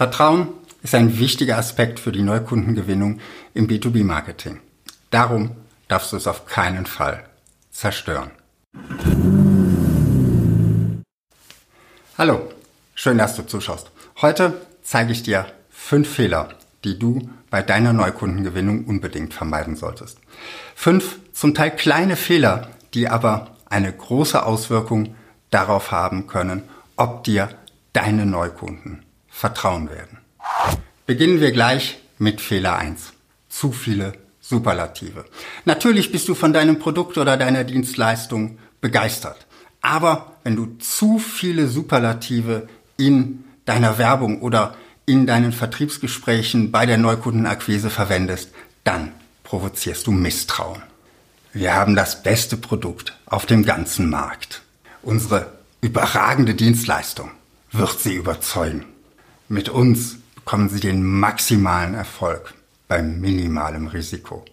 Vertrauen ist ein wichtiger Aspekt für die Neukundengewinnung im B2B-Marketing. Darum darfst du es auf keinen Fall zerstören. Hallo, schön, dass du zuschaust. Heute zeige ich dir fünf Fehler, die du bei deiner Neukundengewinnung unbedingt vermeiden solltest. Fünf zum Teil kleine Fehler, die aber eine große Auswirkung darauf haben können, ob dir deine Neukunden vertrauen werden. Beginnen wir gleich mit Fehler 1. Zu viele Superlative. Natürlich bist du von deinem Produkt oder deiner Dienstleistung begeistert. Aber wenn du zu viele Superlative in deiner Werbung oder in deinen Vertriebsgesprächen bei der Neukundenakquise verwendest, dann provozierst du Misstrauen. Wir haben das beste Produkt auf dem ganzen Markt. Unsere überragende Dienstleistung wird Sie überzeugen. Mit uns bekommen Sie den maximalen Erfolg bei minimalem Risiko.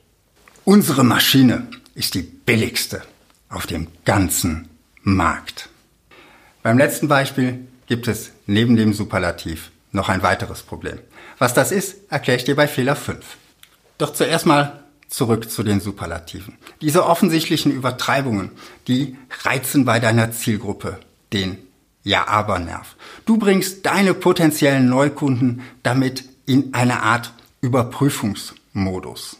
Unsere Maschine ist die billigste auf dem ganzen Markt. Beim letzten Beispiel gibt es neben dem Superlativ noch ein weiteres Problem. Was das ist, erkläre ich dir bei Fehler 5. Doch zuerst mal zurück zu den Superlativen. Diese offensichtlichen Übertreibungen, die reizen bei deiner Zielgruppe den Ja-Aber-Nerv. Du bringst deine potenziellen Neukunden damit in eine Art Überprüfungsmodus.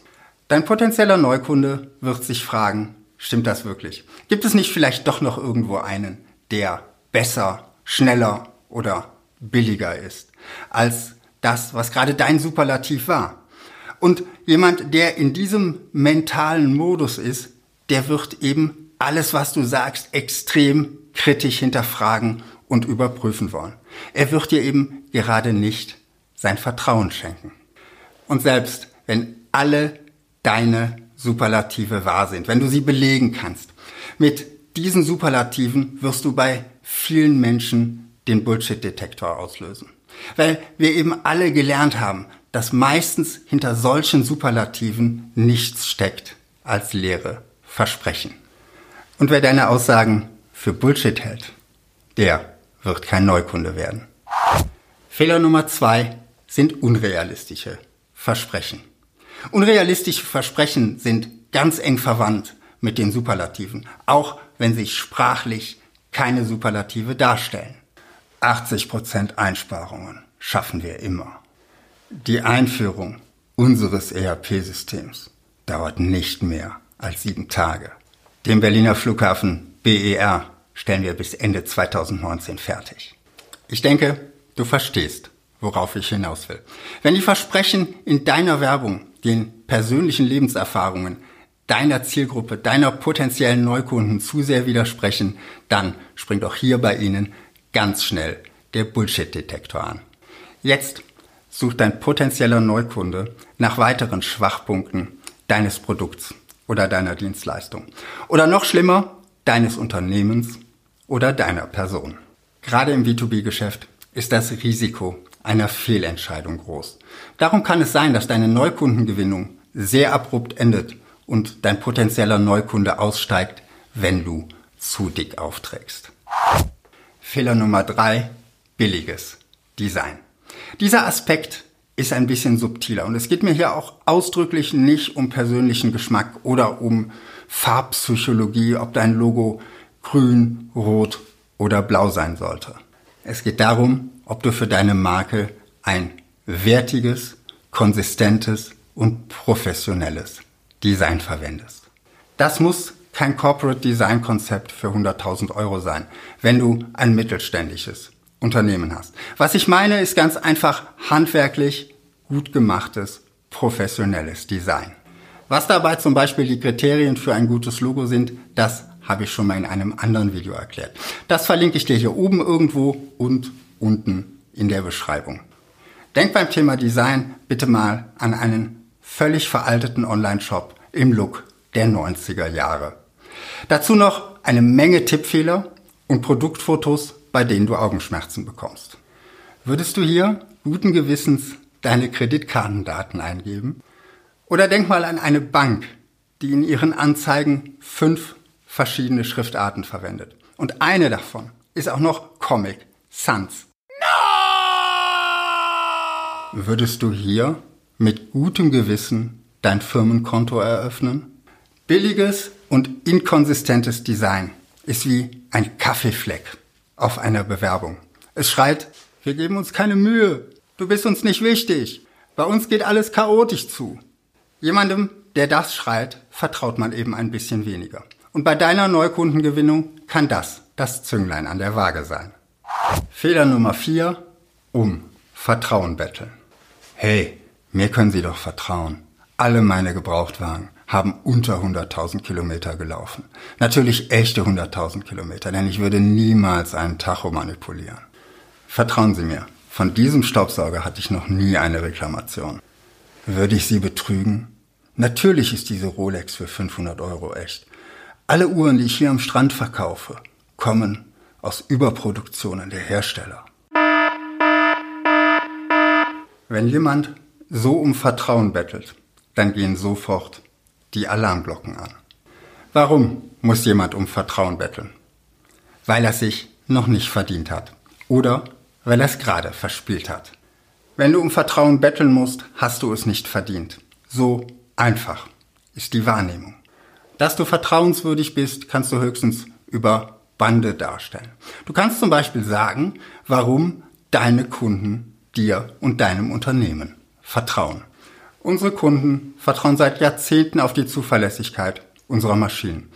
Dein potenzieller Neukunde wird sich fragen, stimmt das wirklich? Gibt es nicht vielleicht doch noch irgendwo einen, der besser, schneller oder billiger ist als das, was gerade dein Superlativ war. Und jemand, der in diesem mentalen Modus ist, der wird eben alles, was du sagst, extrem kritisch hinterfragen und überprüfen wollen. Er wird dir eben gerade nicht sein Vertrauen schenken. Und selbst wenn alle deine Superlative wahr sind, wenn du sie belegen kannst, mit diesen Superlativen wirst du bei vielen Menschen den Bullshit-Detektor auslösen. Weil wir eben alle gelernt haben, dass meistens hinter solchen Superlativen nichts steckt als leere Versprechen. Und wer deine Aussagen für Bullshit hält, der wird kein Neukunde werden. Fehler Nummer zwei sind unrealistische Versprechen. Unrealistische Versprechen sind ganz eng verwandt mit den Superlativen, auch wenn sich sprachlich keine Superlative darstellen. 80% Einsparungen schaffen wir immer. Die Einführung unseres ERP-Systems dauert nicht mehr als sieben Tage. Den Berliner Flughafen BER stellen wir bis Ende 2019 fertig. Ich denke, du verstehst, worauf ich hinaus will. Wenn die Versprechen in deiner Werbung den persönlichen Lebenserfahrungen deiner Zielgruppe, deiner potenziellen Neukunden zu sehr widersprechen, dann springt auch hier bei Ihnen ganz schnell der Bullshit-Detektor an. Jetzt sucht dein potenzieller Neukunde nach weiteren Schwachpunkten deines Produkts oder deiner Dienstleistung. Oder noch schlimmer, deines Unternehmens oder deiner Person. Gerade im B2B-Geschäft ist das Risiko einer Fehlentscheidung groß. Darum kann es sein, dass deine Neukundengewinnung sehr abrupt endet und dein potenzieller Neukunde aussteigt, wenn du zu dick aufträgst. Fehler Nummer drei, billiges Design. Dieser Aspekt ist ein bisschen subtiler und es geht mir hier auch ausdrücklich nicht um persönlichen Geschmack oder um Farbpsychologie, ob dein Logo grün, rot oder blau sein sollte. Es geht darum, ob du für deine Marke ein wertiges, konsistentes und professionelles Design verwendest. Das muss kein Corporate Design Konzept für 100.000 Euro sein, wenn du ein mittelständisches Unternehmen hast. Was ich meine, ist ganz einfach handwerklich gut gemachtes, professionelles Design. Was dabei zum Beispiel die Kriterien für ein gutes Logo sind, das habe ich schon mal in einem anderen Video erklärt. Das verlinke ich dir hier oben irgendwo und unten in der Beschreibung. Denk beim Thema Design bitte mal an einen völlig veralteten Online-Shop im Look der 90er Jahre. Dazu noch eine Menge Tippfehler und Produktfotos, bei denen du Augenschmerzen bekommst. Würdest du hier guten Gewissens deine Kreditkartendaten eingeben? Oder denk mal an eine Bank, die in ihren Anzeigen fünf verschiedene Schriftarten verwendet. Und eine davon ist auch noch Comic Sans. No! Würdest du hier mit gutem Gewissen dein Firmenkonto eröffnen? Billiges und inkonsistentes Design ist wie ein Kaffeefleck auf einer Bewerbung. Es schreit, wir geben uns keine Mühe, du bist uns nicht wichtig, bei uns geht alles chaotisch zu. Jemandem, der das schreit, vertraut man eben ein bisschen weniger. Und bei deiner Neukundengewinnung kann das das Zünglein an der Waage sein. Fehler Nummer vier: Um Vertrauen betteln. Hey, mir können Sie doch vertrauen. Alle meine Gebrauchtwagen haben unter 100.000 Kilometer gelaufen. Natürlich echte 100.000 Kilometer, denn ich würde niemals einen Tacho manipulieren. Vertrauen Sie mir, von diesem Staubsauger hatte ich noch nie eine Reklamation. Würde ich Sie betrügen? Natürlich ist diese Rolex für 500 Euro echt. Alle Uhren, die ich hier am Strand verkaufe, kommen aus Überproduktionen der Hersteller. Wenn jemand so um Vertrauen bettelt, dann gehen sofort die Alarmglocken an. Warum muss jemand um Vertrauen betteln? Weil er sich noch nicht verdient hat oder weil er es gerade verspielt hat. Wenn du um Vertrauen betteln musst, hast du es nicht verdient. So einfach ist die Wahrnehmung. Dass du vertrauenswürdig bist, kannst du höchstens über Bande darstellen. Du kannst zum Beispiel sagen, warum deine Kunden dir und deinem Unternehmen vertrauen. Unsere Kunden vertrauen seit Jahrzehnten auf die Zuverlässigkeit unserer Maschinen.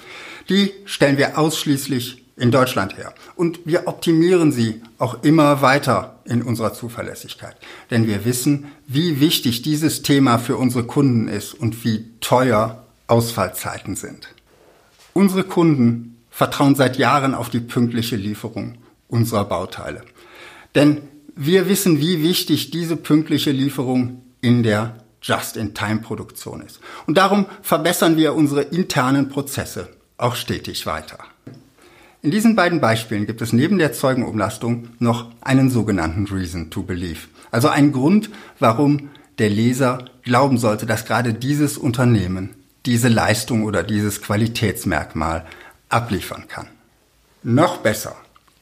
Die stellen wir ausschließlich in Deutschland her. Und wir optimieren sie auch immer weiter in unserer Zuverlässigkeit. Denn wir wissen, wie wichtig dieses Thema für unsere Kunden ist und wie teuer Ausfallzeiten sind. Unsere Kunden vertrauen seit Jahren auf die pünktliche Lieferung unserer Bauteile. Denn wir wissen, wie wichtig diese pünktliche Lieferung in der Just-in-Time-Produktion ist. Und darum verbessern wir unsere internen Prozesse auch stetig weiter. In diesen beiden Beispielen gibt es neben der Zeugenumlastung noch einen sogenannten Reason to Believe. Also einen Grund, warum der Leser glauben sollte, dass gerade dieses Unternehmen diese Leistung oder dieses Qualitätsmerkmal abliefern kann. Noch besser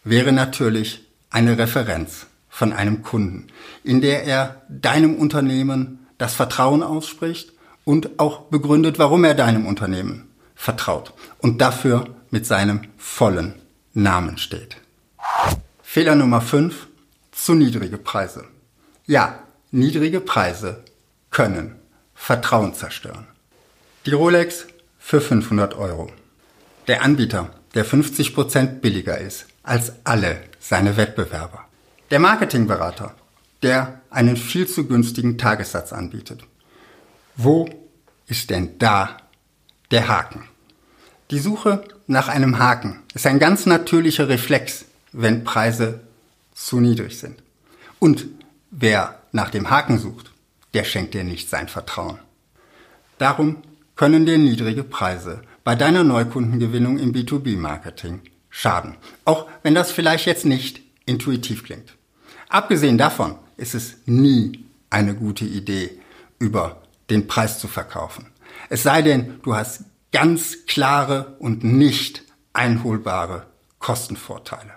wäre natürlich eine Referenz von einem Kunden, in der er deinem Unternehmen das Vertrauen ausspricht und auch begründet, warum er deinem Unternehmen vertraut und dafür mit seinem vollen Namen steht. Fehler Nummer 5. Zu niedrige Preise. Ja, niedrige Preise können Vertrauen zerstören. Die Rolex für 500 Euro. Der Anbieter, der 50 Prozent billiger ist als alle seine Wettbewerber. Der Marketingberater, der einen viel zu günstigen Tagessatz anbietet. Wo ist denn da der Haken? Die Suche nach einem Haken ist ein ganz natürlicher Reflex, wenn Preise zu niedrig sind. Und wer nach dem Haken sucht, der schenkt dir nicht sein Vertrauen. Darum können dir niedrige Preise bei deiner Neukundengewinnung im B2B-Marketing schaden. Auch wenn das vielleicht jetzt nicht intuitiv klingt. Abgesehen davon ist es nie eine gute Idee, über den Preis zu verkaufen. Es sei denn, du hast ganz klare und nicht einholbare Kostenvorteile.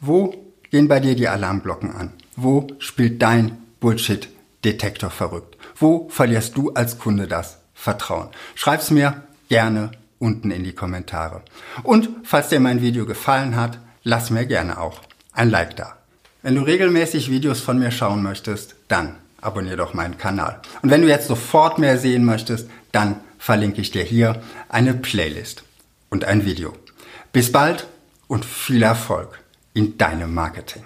Wo gehen bei dir die Alarmglocken an? Wo spielt dein Bullshit-Detektor verrückt? Wo verlierst du als Kunde das Vertrauen? Schreib's mir gerne unten in die Kommentare. Und falls dir mein Video gefallen hat, lass mir gerne auch ein Like da. Wenn du regelmäßig Videos von mir schauen möchtest, dann abonniere doch meinen Kanal. Und wenn du jetzt sofort mehr sehen möchtest, dann verlinke ich dir hier eine Playlist und ein Video. Bis bald und viel Erfolg in deinem Marketing.